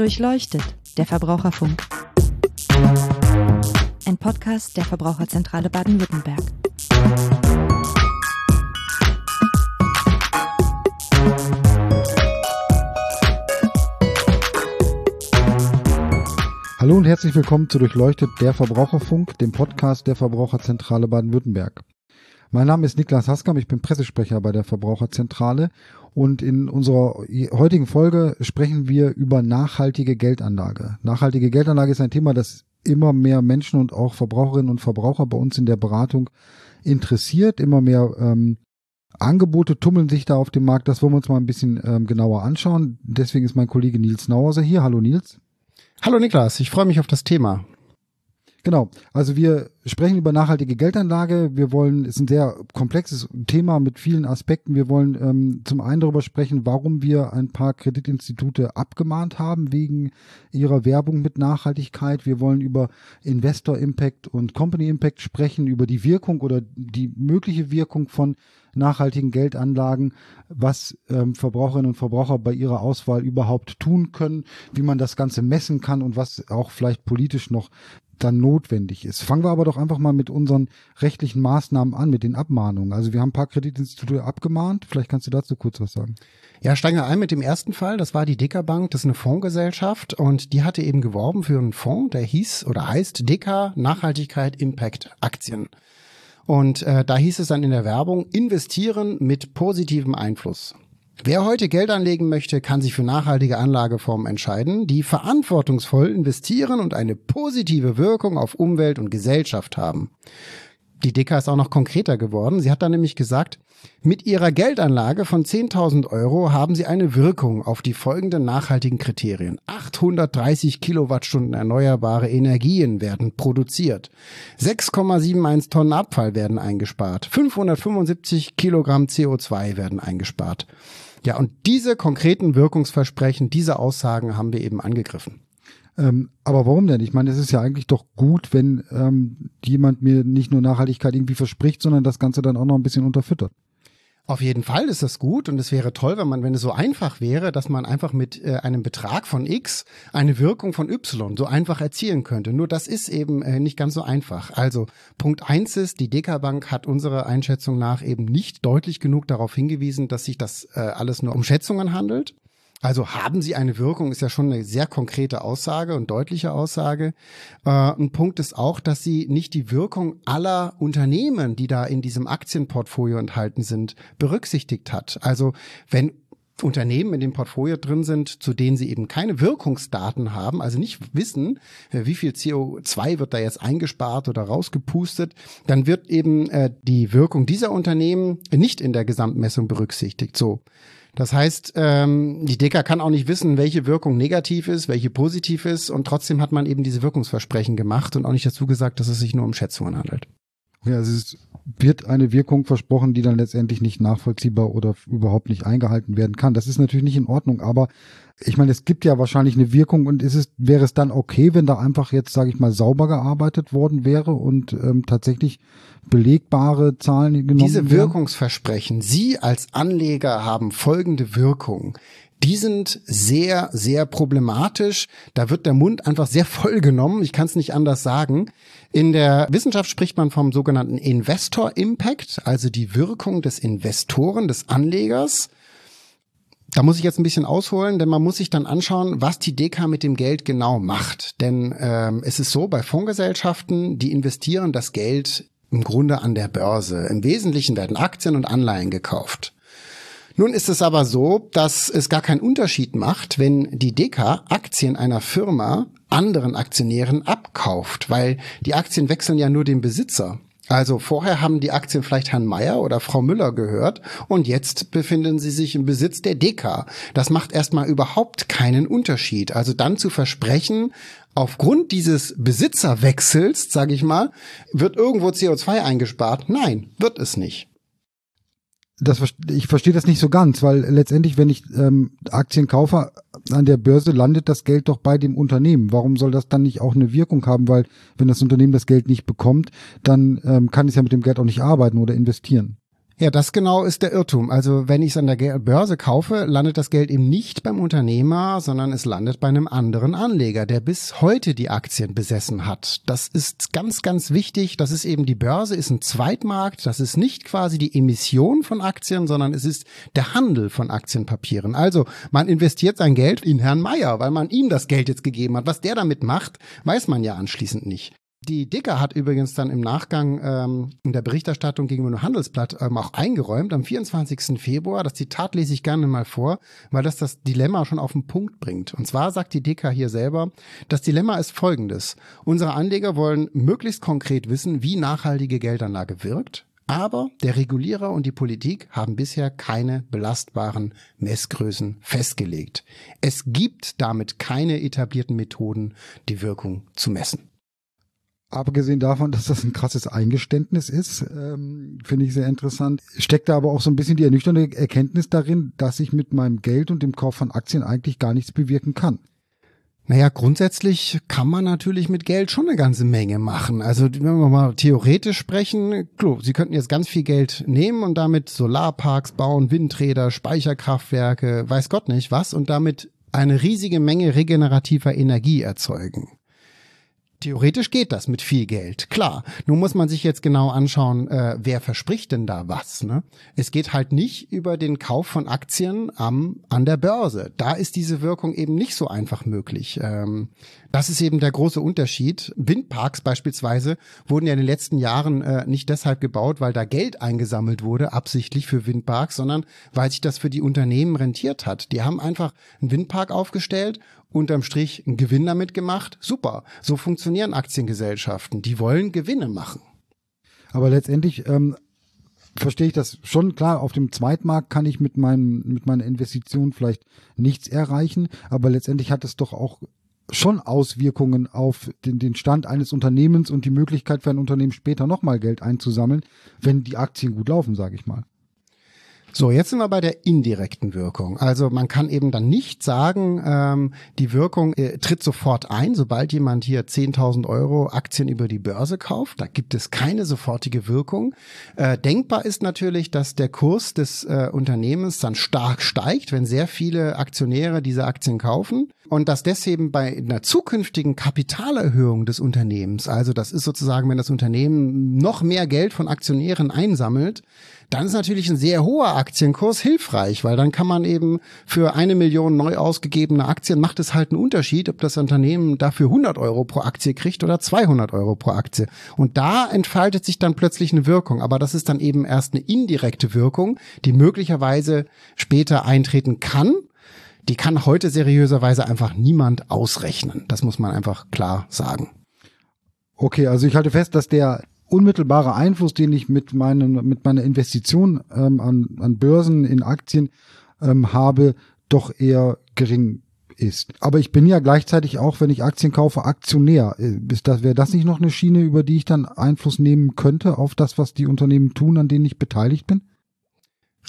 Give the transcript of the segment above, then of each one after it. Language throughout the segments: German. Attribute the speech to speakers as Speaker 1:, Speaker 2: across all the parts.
Speaker 1: Durchleuchtet, der Verbraucherfunk. Ein Podcast der Verbraucherzentrale Baden-Württemberg.
Speaker 2: Hallo und herzlich willkommen zu Durchleuchtet der Verbraucherfunk, dem Podcast der Verbraucherzentrale Baden-Württemberg. Mein Name ist Niklas Haskam, ich bin Pressesprecher bei der Verbraucherzentrale und in unserer heutigen Folge sprechen wir über nachhaltige Geldanlage. Nachhaltige Geldanlage ist ein Thema, das immer mehr Menschen und auch Verbraucherinnen und Verbraucher bei uns in der Beratung interessiert. Immer mehr ähm, Angebote tummeln sich da auf dem Markt. Das wollen wir uns mal ein bisschen ähm, genauer anschauen. Deswegen ist mein Kollege Nils Nauhauser hier. Hallo Nils.
Speaker 3: Hallo Niklas, ich freue mich auf das Thema.
Speaker 2: Genau. Also wir sprechen über nachhaltige Geldanlage. Wir wollen, es ist ein sehr komplexes Thema mit vielen Aspekten. Wir wollen ähm, zum einen darüber sprechen, warum wir ein paar Kreditinstitute abgemahnt haben wegen ihrer Werbung mit Nachhaltigkeit. Wir wollen über Investor Impact und Company Impact sprechen, über die Wirkung oder die mögliche Wirkung von nachhaltigen Geldanlagen, was ähm, Verbraucherinnen und Verbraucher bei ihrer Auswahl überhaupt tun können, wie man das Ganze messen kann und was auch vielleicht politisch noch dann notwendig ist. Fangen wir aber doch einfach mal mit unseren rechtlichen Maßnahmen an, mit den Abmahnungen. Also wir haben ein paar Kreditinstitute abgemahnt. Vielleicht kannst du dazu kurz was sagen.
Speaker 3: Ja, steigen wir ein mit dem ersten Fall. Das war die Dicker Bank. Das ist eine Fondsgesellschaft und die hatte eben geworben für einen Fonds, der hieß oder heißt Dicker Nachhaltigkeit Impact Aktien. Und äh, da hieß es dann in der Werbung, investieren mit positivem Einfluss. Wer heute Geld anlegen möchte, kann sich für nachhaltige Anlageformen entscheiden, die verantwortungsvoll investieren und eine positive Wirkung auf Umwelt und Gesellschaft haben. Die Dicker ist auch noch konkreter geworden. Sie hat dann nämlich gesagt, mit ihrer Geldanlage von 10.000 Euro haben sie eine Wirkung auf die folgenden nachhaltigen Kriterien. 830 Kilowattstunden erneuerbare Energien werden produziert. 6,71 Tonnen Abfall werden eingespart. 575 Kilogramm CO2 werden eingespart. Ja, und diese konkreten Wirkungsversprechen, diese Aussagen haben wir eben angegriffen.
Speaker 2: Ähm, aber warum denn? Ich meine, es ist ja eigentlich doch gut, wenn ähm, jemand mir nicht nur Nachhaltigkeit irgendwie verspricht, sondern das Ganze dann auch noch ein bisschen unterfüttert.
Speaker 3: Auf jeden Fall ist das gut und es wäre toll, wenn man, wenn es so einfach wäre, dass man einfach mit äh, einem Betrag von X eine Wirkung von Y so einfach erzielen könnte. Nur das ist eben äh, nicht ganz so einfach. Also Punkt eins ist, die Dekabank hat unserer Einschätzung nach eben nicht deutlich genug darauf hingewiesen, dass sich das äh, alles nur um Schätzungen handelt. Also haben sie eine Wirkung, ist ja schon eine sehr konkrete Aussage und deutliche Aussage. Äh, ein Punkt ist auch, dass sie nicht die Wirkung aller Unternehmen, die da in diesem Aktienportfolio enthalten sind, berücksichtigt hat. Also wenn Unternehmen in dem Portfolio drin sind, zu denen sie eben keine Wirkungsdaten haben, also nicht wissen, äh, wie viel CO2 wird da jetzt eingespart oder rausgepustet, dann wird eben äh, die Wirkung dieser Unternehmen nicht in der Gesamtmessung berücksichtigt. So. Das heißt, ähm, die Dicker kann auch nicht wissen, welche Wirkung negativ ist, welche positiv ist und trotzdem hat man eben diese Wirkungsversprechen gemacht und auch nicht dazu gesagt, dass es sich nur um Schätzungen handelt.
Speaker 2: Ja, es wird eine Wirkung versprochen, die dann letztendlich nicht nachvollziehbar oder überhaupt nicht eingehalten werden kann. Das ist natürlich nicht in Ordnung, aber ich meine, es gibt ja wahrscheinlich eine Wirkung und ist es, wäre es dann okay, wenn da einfach jetzt, sage ich mal, sauber gearbeitet worden wäre und ähm, tatsächlich belegbare Zahlen genommen
Speaker 3: Diese Wirkungsversprechen, Sie als Anleger haben folgende Wirkung. Die sind sehr, sehr problematisch. Da wird der Mund einfach sehr voll genommen. Ich kann es nicht anders sagen. In der Wissenschaft spricht man vom sogenannten Investor Impact, also die Wirkung des Investoren, des Anlegers. Da muss ich jetzt ein bisschen ausholen, denn man muss sich dann anschauen, was die DK mit dem Geld genau macht. Denn ähm, es ist so, bei Fondsgesellschaften, die investieren das Geld im Grunde an der Börse. Im Wesentlichen werden Aktien und Anleihen gekauft. Nun ist es aber so, dass es gar keinen Unterschied macht, wenn die DK Aktien einer Firma anderen Aktionären abkauft, weil die Aktien wechseln ja nur den Besitzer. Also vorher haben die Aktien vielleicht Herrn Meyer oder Frau Müller gehört und jetzt befinden sie sich im Besitz der DK. Das macht erstmal überhaupt keinen Unterschied. Also dann zu versprechen, aufgrund dieses Besitzerwechsels, sage ich mal, wird irgendwo CO2 eingespart. Nein, wird es nicht
Speaker 2: das, ich verstehe das nicht so ganz, weil letztendlich, wenn ich ähm, Aktien kaufe, an der Börse landet das Geld doch bei dem Unternehmen. Warum soll das dann nicht auch eine Wirkung haben? Weil wenn das Unternehmen das Geld nicht bekommt, dann ähm, kann es ja mit dem Geld auch nicht arbeiten oder investieren.
Speaker 3: Ja, das genau ist der Irrtum. Also wenn ich es an der Börse kaufe, landet das Geld eben nicht beim Unternehmer, sondern es landet bei einem anderen Anleger, der bis heute die Aktien besessen hat. Das ist ganz, ganz wichtig. Das ist eben die Börse, ist ein Zweitmarkt. Das ist nicht quasi die Emission von Aktien, sondern es ist der Handel von Aktienpapieren. Also man investiert sein Geld in Herrn Meier, weil man ihm das Geld jetzt gegeben hat. Was der damit macht, weiß man ja anschließend nicht. Die Dicker hat übrigens dann im Nachgang ähm, in der Berichterstattung gegenüber dem Handelsblatt ähm, auch eingeräumt, am 24. Februar, das Zitat lese ich gerne mal vor, weil das das Dilemma schon auf den Punkt bringt. Und zwar sagt die Dicker hier selber, das Dilemma ist folgendes. Unsere Anleger wollen möglichst konkret wissen, wie nachhaltige Geldanlage wirkt, aber der Regulierer und die Politik haben bisher keine belastbaren Messgrößen festgelegt. Es gibt damit keine etablierten Methoden, die Wirkung zu messen.
Speaker 2: Abgesehen davon, dass das ein krasses Eingeständnis ist, ähm, finde ich sehr interessant, steckt da aber auch so ein bisschen die ernüchternde Erkenntnis darin, dass ich mit meinem Geld und dem Kauf von Aktien eigentlich gar nichts bewirken kann.
Speaker 3: Naja, grundsätzlich kann man natürlich mit Geld schon eine ganze Menge machen. Also wenn wir mal theoretisch sprechen, klar, Sie könnten jetzt ganz viel Geld nehmen und damit Solarparks bauen, Windräder, Speicherkraftwerke, weiß Gott nicht was, und damit eine riesige Menge regenerativer Energie erzeugen. Theoretisch geht das mit viel Geld, klar. Nun muss man sich jetzt genau anschauen, äh, wer verspricht denn da was. Ne? Es geht halt nicht über den Kauf von Aktien am, an der Börse. Da ist diese Wirkung eben nicht so einfach möglich. Ähm, das ist eben der große Unterschied. Windparks beispielsweise wurden ja in den letzten Jahren äh, nicht deshalb gebaut, weil da Geld eingesammelt wurde, absichtlich für Windparks, sondern weil sich das für die Unternehmen rentiert hat. Die haben einfach einen Windpark aufgestellt unterm Strich einen Gewinn damit gemacht. Super. So funktionieren Aktiengesellschaften. Die wollen Gewinne machen.
Speaker 2: Aber letztendlich ähm, verstehe ich das schon klar. Auf dem Zweitmarkt kann ich mit meinem mit meiner Investition vielleicht nichts erreichen, aber letztendlich hat es doch auch schon Auswirkungen auf den, den Stand eines Unternehmens und die Möglichkeit für ein Unternehmen später nochmal Geld einzusammeln, wenn die Aktien gut laufen, sage ich mal.
Speaker 3: So, jetzt sind wir bei der indirekten Wirkung. Also man kann eben dann nicht sagen, ähm, die Wirkung äh, tritt sofort ein, sobald jemand hier 10.000 Euro Aktien über die Börse kauft. Da gibt es keine sofortige Wirkung. Äh, denkbar ist natürlich, dass der Kurs des äh, Unternehmens dann stark steigt, wenn sehr viele Aktionäre diese Aktien kaufen und dass deswegen bei einer zukünftigen Kapitalerhöhung des Unternehmens, also das ist sozusagen, wenn das Unternehmen noch mehr Geld von Aktionären einsammelt, dann ist natürlich ein sehr hoher Aktienkurs hilfreich, weil dann kann man eben für eine Million neu ausgegebene Aktien macht es halt einen Unterschied, ob das Unternehmen dafür 100 Euro pro Aktie kriegt oder 200 Euro pro Aktie. Und da entfaltet sich dann plötzlich eine Wirkung. Aber das ist dann eben erst eine indirekte Wirkung, die möglicherweise später eintreten kann. Die kann heute seriöserweise einfach niemand ausrechnen. Das muss man einfach klar sagen.
Speaker 2: Okay, also ich halte fest, dass der unmittelbare Einfluss, den ich mit, meinen, mit meiner Investition ähm, an, an Börsen in Aktien ähm, habe, doch eher gering ist. Aber ich bin ja gleichzeitig auch, wenn ich Aktien kaufe, Aktionär. Äh, ist das, wäre das nicht noch eine Schiene, über die ich dann Einfluss nehmen könnte auf das, was die Unternehmen tun, an denen ich beteiligt bin?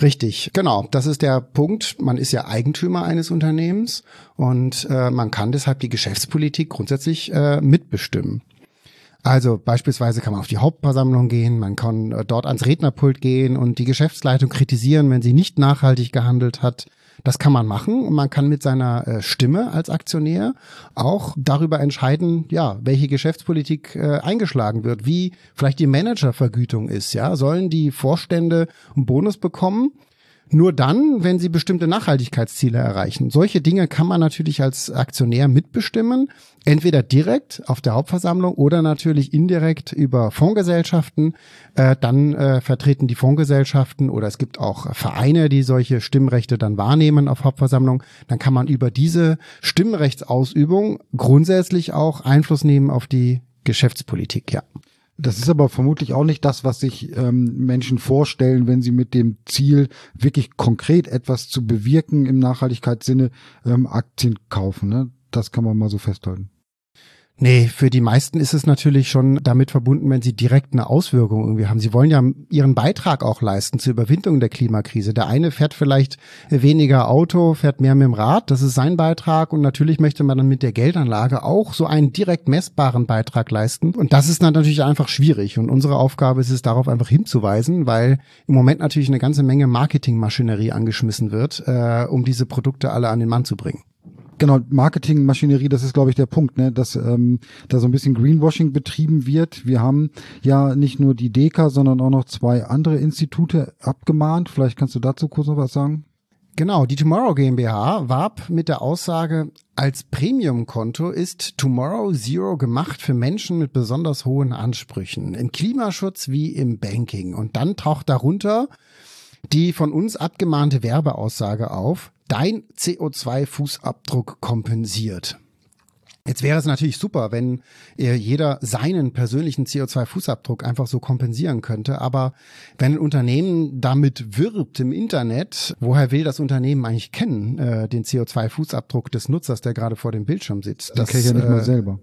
Speaker 3: Richtig, genau. Das ist der Punkt. Man ist ja Eigentümer eines Unternehmens und äh, man kann deshalb die Geschäftspolitik grundsätzlich äh, mitbestimmen. Also beispielsweise kann man auf die Hauptversammlung gehen, man kann äh, dort ans Rednerpult gehen und die Geschäftsleitung kritisieren, wenn sie nicht nachhaltig gehandelt hat. Das kann man machen und man kann mit seiner äh, Stimme als Aktionär auch darüber entscheiden, ja, welche Geschäftspolitik äh, eingeschlagen wird, wie vielleicht die Managervergütung ist, ja, sollen die Vorstände einen Bonus bekommen? Nur dann, wenn sie bestimmte Nachhaltigkeitsziele erreichen. Solche Dinge kann man natürlich als Aktionär mitbestimmen, entweder direkt auf der Hauptversammlung oder natürlich indirekt über Fondsgesellschaften. Äh, dann äh, vertreten die Fondsgesellschaften oder es gibt auch Vereine, die solche Stimmrechte dann wahrnehmen auf Hauptversammlung. Dann kann man über diese Stimmrechtsausübung grundsätzlich auch Einfluss nehmen auf die Geschäftspolitik, ja.
Speaker 2: Das ist aber vermutlich auch nicht das, was sich ähm, Menschen vorstellen, wenn sie mit dem Ziel, wirklich konkret etwas zu bewirken im Nachhaltigkeitssinne, ähm, Aktien kaufen. Ne? Das kann man mal so festhalten.
Speaker 3: Nee, für die meisten ist es natürlich schon damit verbunden, wenn sie direkt eine Auswirkung irgendwie haben. Sie wollen ja ihren Beitrag auch leisten zur Überwindung der Klimakrise. Der eine fährt vielleicht weniger Auto, fährt mehr mit dem Rad, das ist sein Beitrag und natürlich möchte man dann mit der Geldanlage auch so einen direkt messbaren Beitrag leisten und das ist dann natürlich einfach schwierig und unsere Aufgabe ist es darauf einfach hinzuweisen, weil im Moment natürlich eine ganze Menge Marketingmaschinerie angeschmissen wird, äh, um diese Produkte alle an den Mann zu bringen.
Speaker 2: Genau, Marketingmaschinerie, das ist, glaube ich, der Punkt, ne? dass ähm, da so ein bisschen Greenwashing betrieben wird. Wir haben ja nicht nur die DECA, sondern auch noch zwei andere Institute abgemahnt. Vielleicht kannst du dazu kurz noch was sagen?
Speaker 3: Genau, die Tomorrow GmbH warb mit der Aussage, als Premium-Konto ist Tomorrow Zero gemacht für Menschen mit besonders hohen Ansprüchen, im Klimaschutz wie im Banking. Und dann taucht darunter die von uns abgemahnte Werbeaussage auf, dein CO2-Fußabdruck kompensiert. Jetzt wäre es natürlich super, wenn jeder seinen persönlichen CO2-Fußabdruck einfach so kompensieren könnte. Aber wenn ein Unternehmen damit wirbt im Internet, woher will das Unternehmen eigentlich kennen, äh, den CO2-Fußabdruck des Nutzers, der gerade vor dem Bildschirm sitzt?
Speaker 2: Das kenne ich ja nicht äh, mal selber.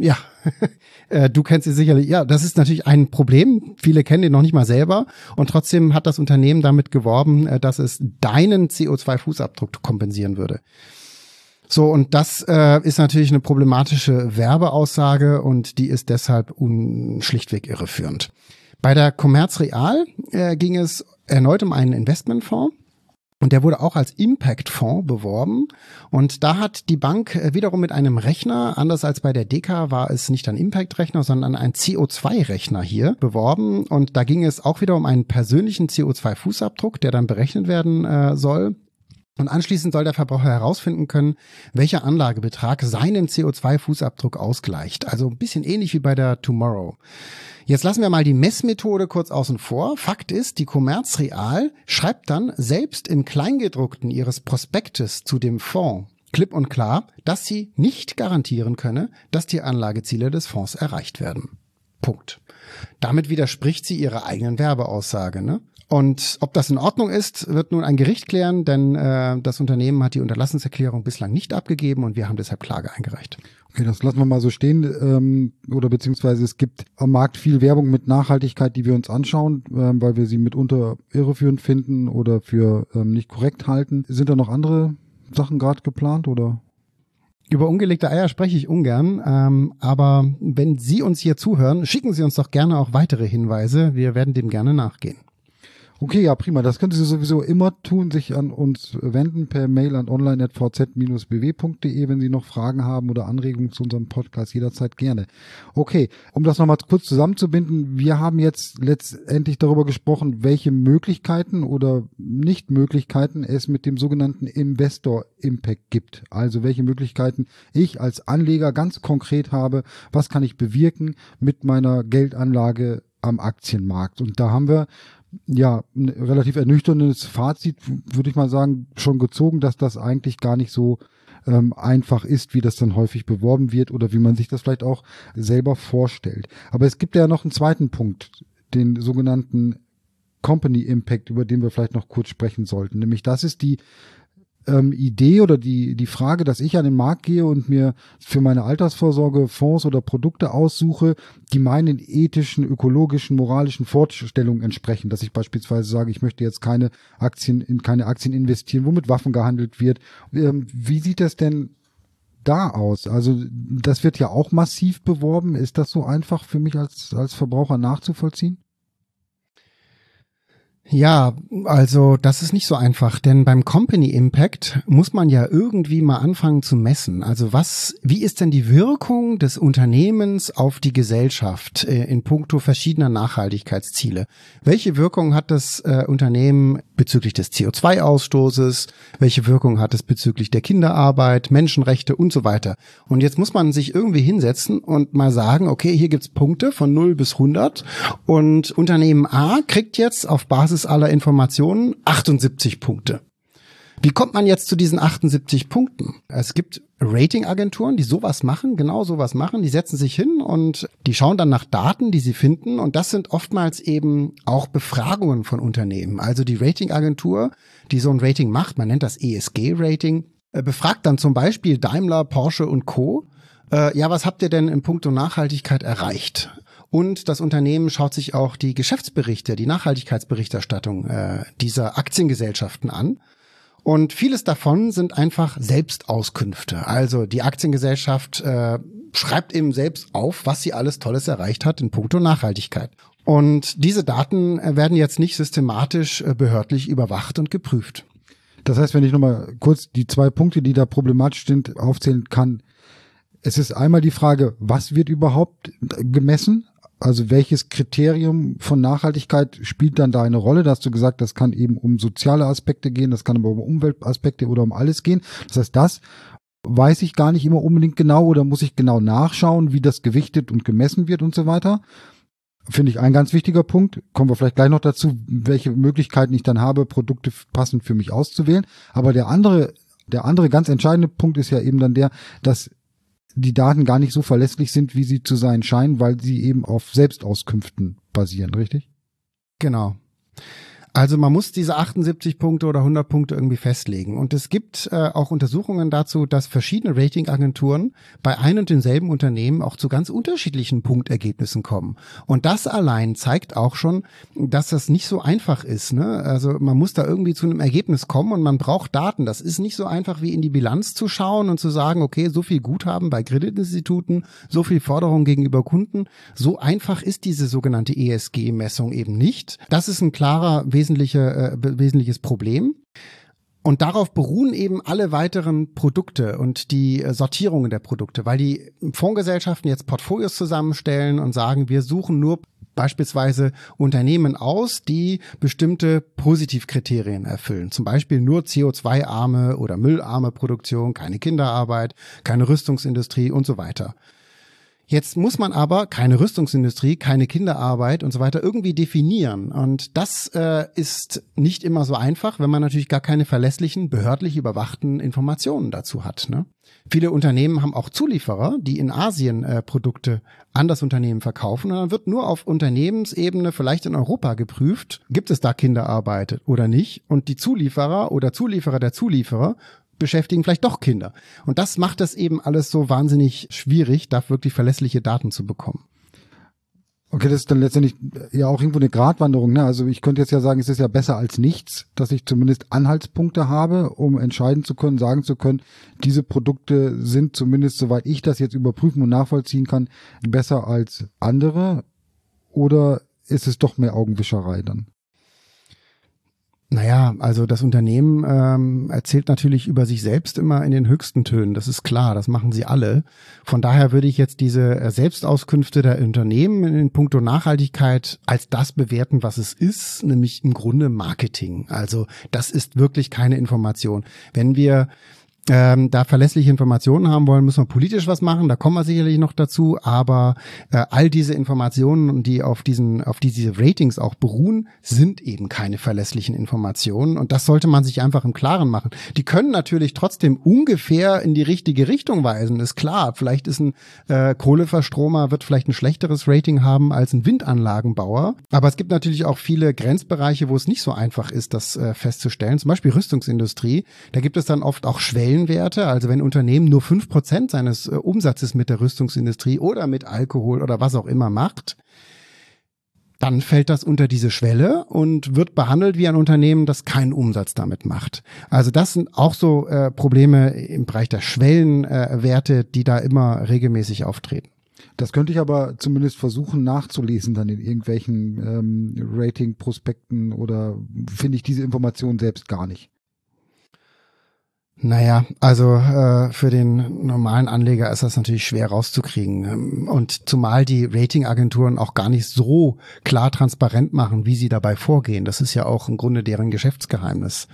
Speaker 3: Ja, äh, du kennst sie sicherlich. Ja, das ist natürlich ein Problem. Viele kennen den noch nicht mal selber. Und trotzdem hat das Unternehmen damit geworben, äh, dass es deinen CO2-Fußabdruck kompensieren würde. So, und das äh, ist natürlich eine problematische Werbeaussage und die ist deshalb schlichtweg irreführend. Bei der Commerz Real äh, ging es erneut um einen Investmentfonds. Und der wurde auch als Impact-Fonds beworben. Und da hat die Bank äh, wiederum mit einem Rechner, anders als bei der DK, war es nicht ein Impact-Rechner, sondern ein CO2-Rechner hier beworben. Und da ging es auch wieder um einen persönlichen CO2-Fußabdruck, der dann berechnet werden äh, soll. Und anschließend soll der Verbraucher herausfinden können, welcher Anlagebetrag seinen CO2-Fußabdruck ausgleicht. Also ein bisschen ähnlich wie bei der Tomorrow. Jetzt lassen wir mal die Messmethode kurz außen vor. Fakt ist, die Commerz Real schreibt dann selbst im Kleingedruckten ihres Prospektes zu dem Fonds klipp und klar, dass sie nicht garantieren könne, dass die Anlageziele des Fonds erreicht werden. Punkt. Damit widerspricht sie ihrer eigenen Werbeaussage. Ne? Und ob das in Ordnung ist, wird nun ein Gericht klären, denn äh, das Unternehmen hat die Unterlassenserklärung bislang nicht abgegeben und wir haben deshalb Klage eingereicht.
Speaker 2: Okay, das lassen wir mal so stehen. Ähm, oder beziehungsweise es gibt am Markt viel Werbung mit Nachhaltigkeit, die wir uns anschauen, ähm, weil wir sie mitunter irreführend finden oder für ähm, nicht korrekt halten. Sind da noch andere Sachen gerade geplant oder?
Speaker 3: Über ungelegte Eier spreche ich ungern, ähm, aber wenn Sie uns hier zuhören, schicken Sie uns doch gerne auch weitere Hinweise. Wir werden dem gerne nachgehen.
Speaker 2: Okay, ja, prima. Das können Sie sowieso immer tun, sich an uns wenden per Mail an online.vz-bw.de, wenn Sie noch Fragen haben oder Anregungen zu unserem Podcast, jederzeit gerne. Okay, um das nochmal kurz zusammenzubinden, wir haben jetzt letztendlich darüber gesprochen, welche Möglichkeiten oder Nichtmöglichkeiten es mit dem sogenannten Investor Impact gibt. Also welche Möglichkeiten ich als Anleger ganz konkret habe, was kann ich bewirken mit meiner Geldanlage am Aktienmarkt. Und da haben wir ja, ein relativ ernüchterndes Fazit, würde ich mal sagen, schon gezogen, dass das eigentlich gar nicht so ähm, einfach ist, wie das dann häufig beworben wird oder wie man sich das vielleicht auch selber vorstellt. Aber es gibt ja noch einen zweiten Punkt, den sogenannten Company Impact, über den wir vielleicht noch kurz sprechen sollten. Nämlich das ist die ähm, Idee oder die, die Frage, dass ich an den Markt gehe und mir für meine Altersvorsorge Fonds oder Produkte aussuche, die meinen ethischen, ökologischen, moralischen Vorstellungen entsprechen. Dass ich beispielsweise sage, ich möchte jetzt keine Aktien in keine Aktien investieren, womit Waffen gehandelt wird. Ähm, wie sieht das denn da aus? Also das wird ja auch massiv beworben. Ist das so einfach für mich als, als Verbraucher nachzuvollziehen?
Speaker 3: Ja, also das ist nicht so einfach, denn beim Company Impact muss man ja irgendwie mal anfangen zu messen. Also was, wie ist denn die Wirkung des Unternehmens auf die Gesellschaft äh, in puncto verschiedener Nachhaltigkeitsziele? Welche Wirkung hat das äh, Unternehmen bezüglich des CO2-Ausstoßes? Welche Wirkung hat es bezüglich der Kinderarbeit, Menschenrechte und so weiter? Und jetzt muss man sich irgendwie hinsetzen und mal sagen, okay, hier gibt's Punkte von 0 bis 100 und Unternehmen A kriegt jetzt auf Basis Basis aller Informationen 78 Punkte. Wie kommt man jetzt zu diesen 78 Punkten? Es gibt Ratingagenturen, die sowas machen, genau sowas machen. Die setzen sich hin und die schauen dann nach Daten, die sie finden. Und das sind oftmals eben auch Befragungen von Unternehmen. Also die Ratingagentur, die so ein Rating macht, man nennt das ESG-Rating, äh, befragt dann zum Beispiel Daimler, Porsche und Co Äh, ja, was habt ihr denn in puncto Nachhaltigkeit erreicht? Und das Unternehmen schaut sich auch die Geschäftsberichte, die Nachhaltigkeitsberichterstattung äh, dieser Aktiengesellschaften an. Und vieles davon sind einfach Selbstauskünfte. Also die Aktiengesellschaft äh, schreibt eben selbst auf, was sie alles Tolles erreicht hat in puncto Nachhaltigkeit. Und diese Daten äh, werden jetzt nicht systematisch äh, behördlich überwacht und geprüft.
Speaker 2: Das heißt, wenn ich nochmal kurz die zwei Punkte, die da problematisch sind, aufzählen kann. Es ist einmal die Frage, was wird überhaupt gemessen? Also welches Kriterium von Nachhaltigkeit spielt dann da eine Rolle? Da hast du gesagt, das kann eben um soziale Aspekte gehen, das kann aber um Umweltaspekte oder um alles gehen. Das heißt, das weiß ich gar nicht immer unbedingt genau oder muss ich genau nachschauen, wie das gewichtet und gemessen wird und so weiter. Finde ich ein ganz wichtiger Punkt. Kommen wir vielleicht gleich noch dazu, welche Möglichkeiten ich dann habe, Produkte passend für mich auszuwählen. Aber der andere, der andere ganz entscheidende Punkt ist ja eben dann der, dass die Daten gar nicht so verlässlich sind, wie sie zu sein scheinen, weil sie eben auf Selbstauskünften basieren, richtig?
Speaker 3: Genau. Also man muss diese 78 Punkte oder 100 Punkte irgendwie festlegen. Und es gibt äh, auch Untersuchungen dazu, dass verschiedene Ratingagenturen bei ein und denselben Unternehmen auch zu ganz unterschiedlichen Punktergebnissen kommen. Und das allein zeigt auch schon, dass das nicht so einfach ist. Ne? Also man muss da irgendwie zu einem Ergebnis kommen und man braucht Daten. Das ist nicht so einfach wie in die Bilanz zu schauen und zu sagen, okay, so viel Guthaben bei Kreditinstituten, so viel Forderung gegenüber Kunden. So einfach ist diese sogenannte ESG-Messung eben nicht. Das ist ein klarer wesentliche, äh, wesentliches Problem. Und darauf beruhen eben alle weiteren Produkte und die äh, Sortierungen der Produkte, weil die Fondsgesellschaften jetzt Portfolios zusammenstellen und sagen, wir suchen nur beispielsweise Unternehmen aus, die bestimmte Positivkriterien erfüllen. Zum Beispiel nur CO2-arme oder müllarme Produktion, keine Kinderarbeit, keine Rüstungsindustrie und so weiter. Jetzt muss man aber keine Rüstungsindustrie, keine Kinderarbeit und so weiter irgendwie definieren. Und das äh, ist nicht immer so einfach, wenn man natürlich gar keine verlässlichen, behördlich überwachten Informationen dazu hat. Ne? Viele Unternehmen haben auch Zulieferer, die in Asien äh, Produkte an das Unternehmen verkaufen. Und dann wird nur auf Unternehmensebene, vielleicht in Europa geprüft, gibt es da Kinderarbeit oder nicht. Und die Zulieferer oder Zulieferer der Zulieferer beschäftigen vielleicht doch Kinder. Und das macht das eben alles so wahnsinnig schwierig, da wirklich verlässliche Daten zu bekommen.
Speaker 2: Okay, das ist dann letztendlich ja auch irgendwo eine Gratwanderung. Ne? Also ich könnte jetzt ja sagen, es ist ja besser als nichts, dass ich zumindest Anhaltspunkte habe, um entscheiden zu können, sagen zu können, diese Produkte sind zumindest, soweit ich das jetzt überprüfen und nachvollziehen kann, besser als andere. Oder ist es doch mehr Augenwischerei dann?
Speaker 3: Naja, also das Unternehmen ähm, erzählt natürlich über sich selbst immer in den höchsten Tönen. Das ist klar, das machen sie alle. Von daher würde ich jetzt diese äh, Selbstauskünfte der Unternehmen in puncto Nachhaltigkeit als das bewerten, was es ist, nämlich im Grunde Marketing. Also das ist wirklich keine Information. Wenn wir ähm, da verlässliche Informationen haben wollen, müssen wir politisch was machen. Da kommen wir sicherlich noch dazu. Aber äh, all diese Informationen, die auf diesen, auf diese Ratings auch beruhen, sind eben keine verlässlichen Informationen. Und das sollte man sich einfach im Klaren machen. Die können natürlich trotzdem ungefähr in die richtige Richtung weisen. Ist klar. Vielleicht ist ein äh, Kohleverstromer wird vielleicht ein schlechteres Rating haben als ein Windanlagenbauer. Aber es gibt natürlich auch viele Grenzbereiche, wo es nicht so einfach ist, das äh, festzustellen. Zum Beispiel Rüstungsindustrie. Da gibt es dann oft auch Schwellen Schwellenwerte, also wenn Unternehmen nur fünf Prozent seines äh, Umsatzes mit der Rüstungsindustrie oder mit Alkohol oder was auch immer macht, dann fällt das unter diese Schwelle und wird behandelt wie ein Unternehmen, das keinen Umsatz damit macht. Also das sind auch so äh, Probleme im Bereich der Schwellenwerte, äh, die da immer regelmäßig auftreten.
Speaker 2: Das könnte ich aber zumindest versuchen nachzulesen dann in irgendwelchen ähm, Rating-Prospekten oder finde ich diese Information selbst gar nicht.
Speaker 3: Naja, also äh, für den normalen Anleger ist das natürlich schwer rauszukriegen. Ähm, und zumal die Ratingagenturen auch gar nicht so klar transparent machen, wie sie dabei vorgehen. Das ist ja auch im Grunde deren Geschäftsgeheimnis.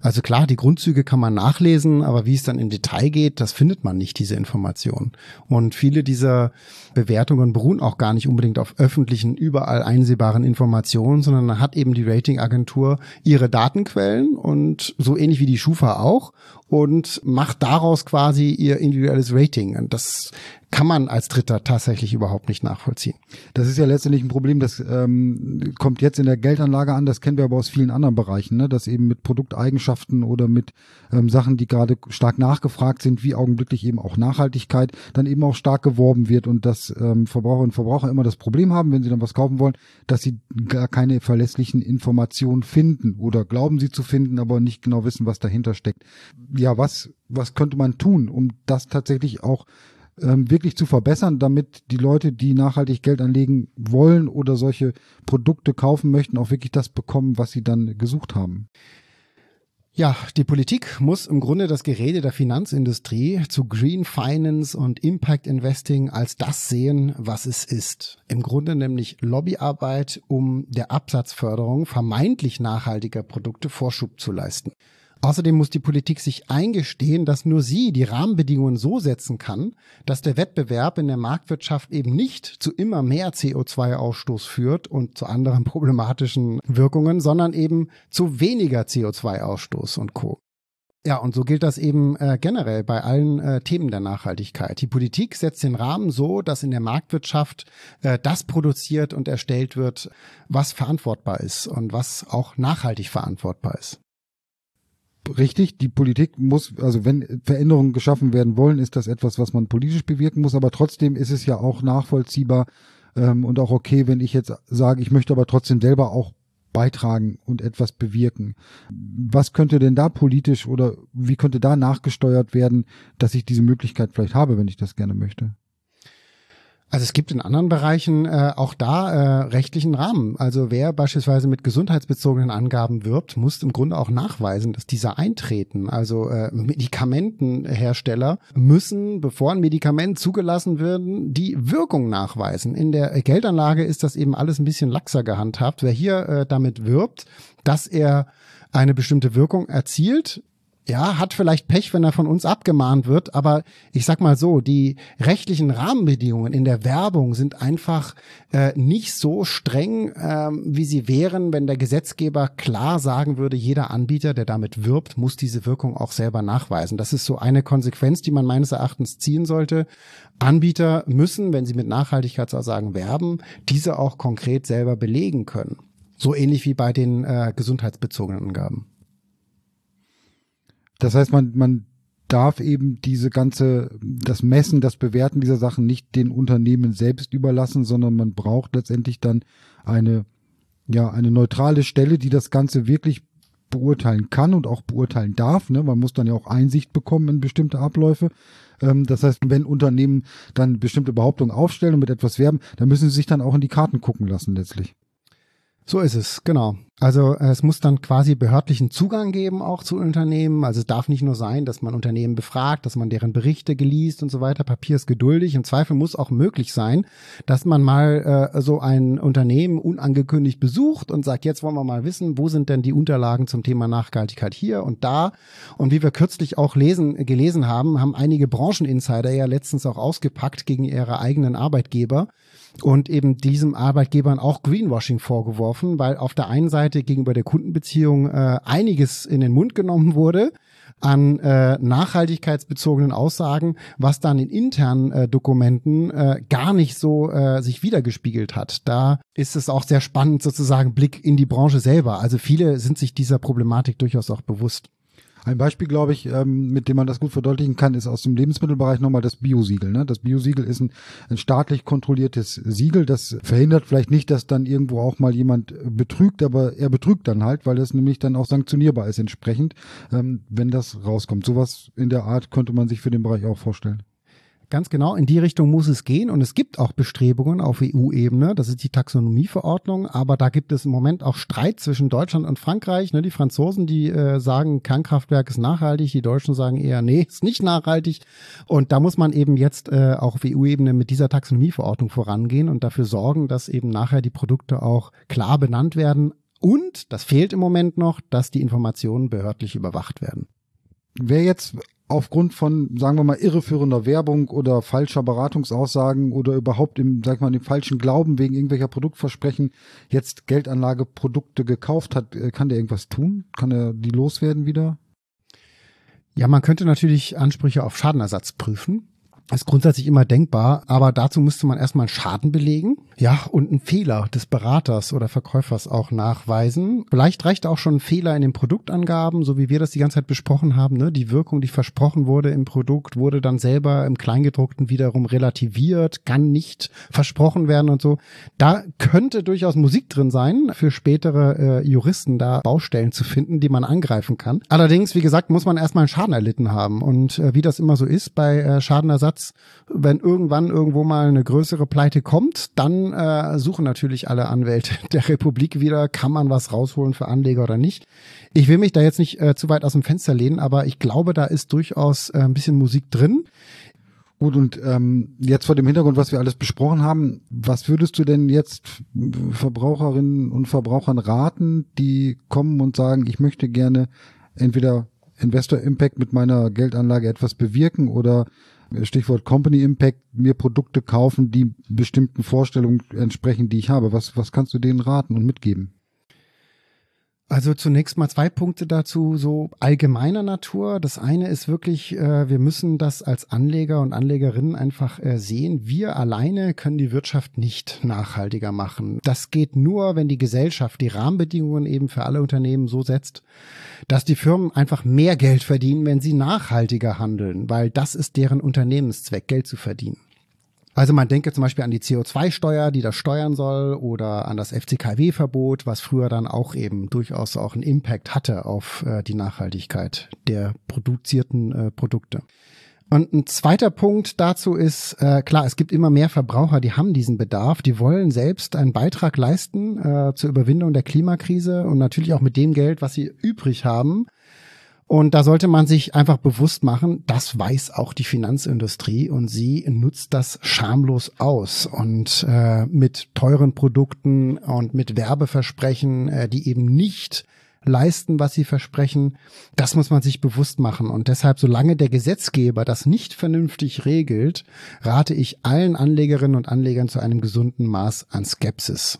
Speaker 3: Also klar, die Grundzüge kann man nachlesen, aber wie es dann im Detail geht, das findet man nicht, diese Information. Und viele dieser Bewertungen beruhen auch gar nicht unbedingt auf öffentlichen, überall einsehbaren Informationen, sondern hat eben die Ratingagentur ihre Datenquellen und so ähnlich wie die Schufa auch und macht daraus quasi ihr individuelles Rating. Und das kann man als Dritter tatsächlich überhaupt nicht nachvollziehen.
Speaker 2: Das ist ja letztendlich ein Problem, das ähm, kommt jetzt in der Geldanlage an, das kennen wir aber aus vielen anderen Bereichen, ne? dass eben mit Produkteigenschaften oder mit ähm, Sachen, die gerade stark nachgefragt sind, wie augenblicklich eben auch Nachhaltigkeit, dann eben auch stark geworben wird und dass ähm, Verbraucherinnen und Verbraucher immer das Problem haben, wenn sie dann was kaufen wollen, dass sie gar keine verlässlichen Informationen finden oder glauben sie zu finden, aber nicht genau wissen, was dahinter steckt. Ja, was, was könnte man tun, um das tatsächlich auch ähm, wirklich zu verbessern, damit die Leute, die nachhaltig Geld anlegen wollen oder solche Produkte kaufen möchten, auch wirklich das bekommen, was sie dann gesucht haben.
Speaker 3: Ja, die Politik muss im Grunde das Gerede der Finanzindustrie zu Green Finance und Impact Investing als das sehen, was es ist. Im Grunde nämlich Lobbyarbeit, um der Absatzförderung vermeintlich nachhaltiger Produkte Vorschub zu leisten. Außerdem muss die Politik sich eingestehen, dass nur sie die Rahmenbedingungen so setzen kann, dass der Wettbewerb in der Marktwirtschaft eben nicht zu immer mehr CO2-Ausstoß führt und zu anderen problematischen Wirkungen, sondern eben zu weniger CO2-Ausstoß und Co. Ja, und so gilt das eben äh, generell bei allen äh, Themen der Nachhaltigkeit. Die Politik setzt den Rahmen so, dass in der Marktwirtschaft äh, das produziert und erstellt wird, was verantwortbar ist und was auch nachhaltig verantwortbar ist
Speaker 2: richtig, die Politik muss, also wenn Veränderungen geschaffen werden wollen, ist das etwas, was man politisch bewirken muss, aber trotzdem ist es ja auch nachvollziehbar ähm, und auch okay, wenn ich jetzt sage, ich möchte aber trotzdem selber auch beitragen und etwas bewirken. Was könnte denn da politisch oder wie könnte da nachgesteuert werden, dass ich diese Möglichkeit vielleicht habe, wenn ich das gerne möchte?
Speaker 3: Also es gibt in anderen Bereichen äh, auch da äh, rechtlichen Rahmen. Also wer beispielsweise mit gesundheitsbezogenen Angaben wirbt, muss im Grunde auch nachweisen, dass diese eintreten. Also äh, Medikamentenhersteller müssen, bevor ein Medikament zugelassen wird, die Wirkung nachweisen. In der Geldanlage ist das eben alles ein bisschen laxer gehandhabt. Wer hier äh, damit wirbt, dass er eine bestimmte Wirkung erzielt, ja, hat vielleicht Pech, wenn er von uns abgemahnt wird, aber ich sag mal so, die rechtlichen Rahmenbedingungen in der Werbung sind einfach äh, nicht so streng, ähm, wie sie wären, wenn der Gesetzgeber klar sagen würde, jeder Anbieter, der damit wirbt, muss diese Wirkung auch selber nachweisen. Das ist so eine Konsequenz, die man meines Erachtens ziehen sollte. Anbieter müssen, wenn sie mit Nachhaltigkeitsaussagen werben, diese auch konkret selber belegen können. So ähnlich wie bei den äh, gesundheitsbezogenen Angaben.
Speaker 2: Das heißt, man, man darf eben diese ganze, das Messen, das Bewerten dieser Sachen nicht den Unternehmen selbst überlassen, sondern man braucht letztendlich dann eine, ja, eine neutrale Stelle, die das Ganze wirklich beurteilen kann und auch beurteilen darf. Ne? Man muss dann ja auch Einsicht bekommen in bestimmte Abläufe. Ähm, das heißt, wenn Unternehmen dann bestimmte Behauptungen aufstellen und mit etwas werben, dann müssen sie sich dann auch in die Karten gucken lassen letztlich.
Speaker 3: So ist es, genau. Also es muss dann quasi behördlichen Zugang geben auch zu Unternehmen. Also es darf nicht nur sein, dass man Unternehmen befragt, dass man deren Berichte geliest und so weiter. Papier ist geduldig. Im Zweifel muss auch möglich sein, dass man mal äh, so ein Unternehmen unangekündigt besucht und sagt, jetzt wollen wir mal wissen, wo sind denn die Unterlagen zum Thema Nachhaltigkeit hier und da. Und wie wir kürzlich auch lesen, gelesen haben, haben einige Brancheninsider ja letztens auch ausgepackt gegen ihre eigenen Arbeitgeber und eben diesem Arbeitgebern auch Greenwashing vorgeworfen, weil auf der einen Seite gegenüber der Kundenbeziehung äh, einiges in den Mund genommen wurde an äh, nachhaltigkeitsbezogenen Aussagen, was dann in internen äh, Dokumenten äh, gar nicht so äh, sich wiedergespiegelt hat. Da ist es auch sehr spannend sozusagen Blick in die Branche selber. Also viele sind sich dieser Problematik durchaus auch bewusst.
Speaker 2: Ein Beispiel, glaube ich, ähm, mit dem man das gut verdeutlichen kann, ist aus dem Lebensmittelbereich nochmal das Biosiegel. Ne? Das Biosiegel ist ein, staatlich kontrolliertes Siegel. Das verhindert vielleicht nicht, dass dann irgendwo auch mal jemand betrügt, aber er betrügt dann halt, weil es nämlich dann auch sanktionierbar ist entsprechend, ähm, wenn das rauskommt. Sowas in der Art könnte man sich für den Bereich auch vorstellen.
Speaker 3: Ganz genau, in die Richtung muss es gehen und es gibt auch Bestrebungen auf EU-Ebene, das ist die Taxonomieverordnung, aber da gibt es im Moment auch Streit zwischen Deutschland und Frankreich. Ne? Die Franzosen, die äh, sagen, Kernkraftwerk ist nachhaltig, die Deutschen sagen eher, nee, ist nicht nachhaltig und da muss man eben jetzt äh, auch auf EU-Ebene mit dieser Taxonomieverordnung vorangehen und dafür sorgen, dass eben nachher die Produkte auch klar benannt werden und, das fehlt im Moment noch, dass die Informationen behördlich überwacht werden.
Speaker 2: Wer jetzt aufgrund von, sagen wir mal, irreführender Werbung oder falscher Beratungsaussagen oder überhaupt im, sag ich mal, dem falschen Glauben wegen irgendwelcher Produktversprechen jetzt Geldanlageprodukte gekauft hat, äh, kann der irgendwas tun? Kann er die loswerden wieder?
Speaker 3: Ja, man könnte natürlich Ansprüche auf Schadenersatz prüfen. Ist grundsätzlich immer denkbar, aber dazu müsste man erstmal einen Schaden belegen, ja, und einen Fehler des Beraters oder Verkäufers auch nachweisen. Vielleicht reicht auch schon ein Fehler in den Produktangaben, so wie wir das die ganze Zeit besprochen haben. Ne? Die Wirkung, die versprochen wurde im Produkt, wurde dann selber im Kleingedruckten wiederum relativiert, kann nicht versprochen werden und so. Da könnte durchaus Musik drin sein, für spätere äh, Juristen da Baustellen zu finden, die man angreifen kann. Allerdings, wie gesagt, muss man erstmal einen Schaden erlitten haben. Und äh, wie das immer so ist bei äh, Schadenersatz, wenn irgendwann irgendwo mal eine größere Pleite kommt, dann äh, suchen natürlich alle Anwälte der Republik wieder, kann man was rausholen für Anleger oder nicht. Ich will mich da jetzt nicht äh, zu weit aus dem Fenster lehnen, aber ich glaube, da ist durchaus äh, ein bisschen Musik drin.
Speaker 2: Gut, und ähm, jetzt vor dem Hintergrund, was wir alles besprochen haben, was würdest du denn jetzt Verbraucherinnen und Verbrauchern raten, die kommen und sagen, ich möchte gerne entweder Investor Impact mit meiner Geldanlage etwas bewirken oder Stichwort Company Impact, mir Produkte kaufen, die bestimmten Vorstellungen entsprechen, die ich habe. Was, was kannst du denen raten und mitgeben?
Speaker 3: Also zunächst mal zwei Punkte dazu, so allgemeiner Natur. Das eine ist wirklich, äh, wir müssen das als Anleger und Anlegerinnen einfach äh, sehen. Wir alleine können die Wirtschaft nicht nachhaltiger machen. Das geht nur, wenn die Gesellschaft die Rahmenbedingungen eben für alle Unternehmen so setzt, dass die Firmen einfach mehr Geld verdienen, wenn sie nachhaltiger handeln, weil das ist deren Unternehmenszweck, Geld zu verdienen. Also man denke zum Beispiel an die CO2-Steuer, die das steuern soll, oder an das FCKW-Verbot, was früher dann auch eben durchaus auch einen Impact hatte auf äh, die Nachhaltigkeit der produzierten äh, Produkte. Und ein zweiter Punkt dazu ist, äh, klar, es gibt immer mehr Verbraucher, die haben diesen Bedarf, die wollen selbst einen Beitrag leisten äh, zur Überwindung der Klimakrise und natürlich auch mit dem Geld, was sie übrig haben, und da sollte man sich einfach bewusst machen, das weiß auch die Finanzindustrie und sie nutzt das schamlos aus und äh, mit teuren Produkten und mit Werbeversprechen, äh, die eben nicht leisten, was sie versprechen. Das muss man sich bewusst machen. Und deshalb, solange der Gesetzgeber das nicht vernünftig regelt, rate ich allen Anlegerinnen und Anlegern zu einem gesunden Maß an Skepsis.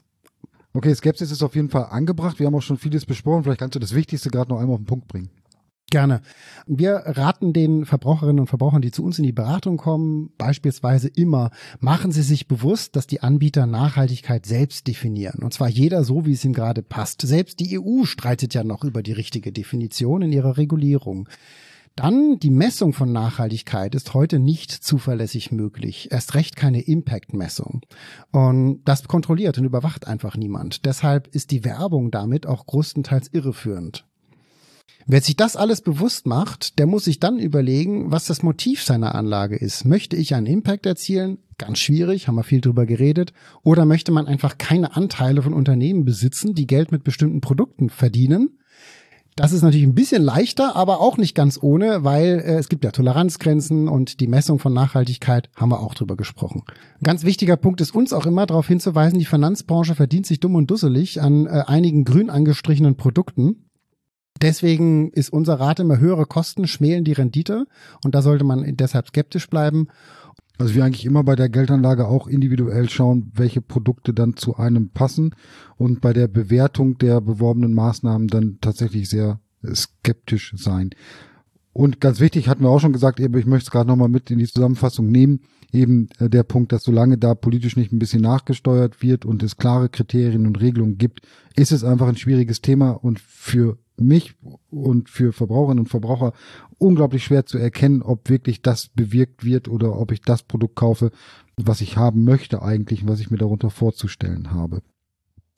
Speaker 2: Okay, Skepsis ist auf jeden Fall angebracht. Wir haben auch schon vieles besprochen. Vielleicht kannst du das Wichtigste gerade noch einmal auf den Punkt bringen.
Speaker 3: Gerne. Wir raten den Verbraucherinnen und Verbrauchern, die zu uns in die Beratung kommen, beispielsweise immer, machen Sie sich bewusst, dass die Anbieter Nachhaltigkeit selbst definieren. Und zwar jeder so, wie es ihm gerade passt. Selbst die EU streitet ja noch über die richtige Definition in ihrer Regulierung. Dann die Messung von Nachhaltigkeit ist heute nicht zuverlässig möglich. Erst recht keine Impact-Messung. Und das kontrolliert und überwacht einfach niemand. Deshalb ist die Werbung damit auch größtenteils irreführend. Wer sich das alles bewusst macht, der muss sich dann überlegen, was das Motiv seiner Anlage ist. Möchte ich einen Impact erzielen? Ganz schwierig, haben wir viel drüber geredet. Oder möchte man einfach keine Anteile von Unternehmen besitzen, die Geld mit bestimmten Produkten verdienen? Das ist natürlich ein bisschen leichter, aber auch nicht ganz ohne, weil äh, es gibt ja Toleranzgrenzen und die Messung von Nachhaltigkeit haben wir auch drüber gesprochen. Ein ganz wichtiger Punkt ist uns auch immer darauf hinzuweisen, die Finanzbranche verdient sich dumm und dusselig an äh, einigen grün angestrichenen Produkten. Deswegen ist unser Rat immer höhere Kosten schmälen die Rendite und da sollte man deshalb skeptisch bleiben.
Speaker 2: Also wir eigentlich immer bei der Geldanlage auch individuell schauen, welche Produkte dann zu einem passen und bei der Bewertung der beworbenen Maßnahmen dann tatsächlich sehr skeptisch sein. Und ganz wichtig, hatten wir auch schon gesagt, eben, ich möchte es gerade nochmal mit in die Zusammenfassung nehmen, eben äh, der Punkt, dass solange da politisch nicht ein bisschen nachgesteuert wird und es klare Kriterien und Regelungen gibt, ist es einfach ein schwieriges Thema und für mich und für Verbraucherinnen und Verbraucher unglaublich schwer zu erkennen, ob wirklich das bewirkt wird oder ob ich das Produkt kaufe, was ich haben möchte eigentlich, was ich mir darunter vorzustellen habe.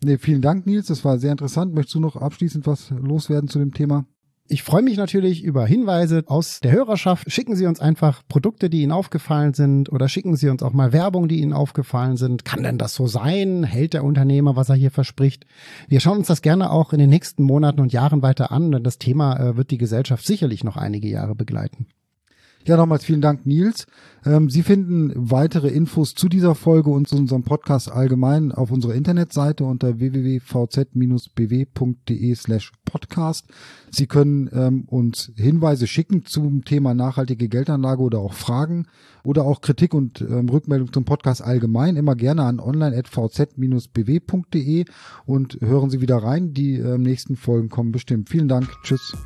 Speaker 2: Nee, vielen Dank, Nils. Das war sehr interessant. Möchtest du noch abschließend was loswerden zu dem Thema?
Speaker 3: Ich freue mich natürlich über Hinweise aus der Hörerschaft. Schicken Sie uns einfach Produkte, die Ihnen aufgefallen sind oder schicken Sie uns auch mal Werbung, die Ihnen aufgefallen sind. Kann denn das so sein? Hält der Unternehmer, was er hier verspricht? Wir schauen uns das gerne auch in den nächsten Monaten und Jahren weiter an, denn das Thema äh, wird die Gesellschaft sicherlich noch einige Jahre begleiten.
Speaker 2: Ja, nochmals vielen Dank, Nils. Ähm, Sie finden weitere Infos zu dieser Folge und zu unserem Podcast allgemein auf unserer Internetseite unter www.vz-bw.de slash podcast. Sie können ähm, uns Hinweise schicken zum Thema nachhaltige Geldanlage oder auch Fragen oder auch Kritik und ähm, Rückmeldung zum Podcast allgemein immer gerne an online.vz-bw.de und hören Sie wieder rein. Die ähm, nächsten Folgen kommen bestimmt. Vielen Dank. Tschüss.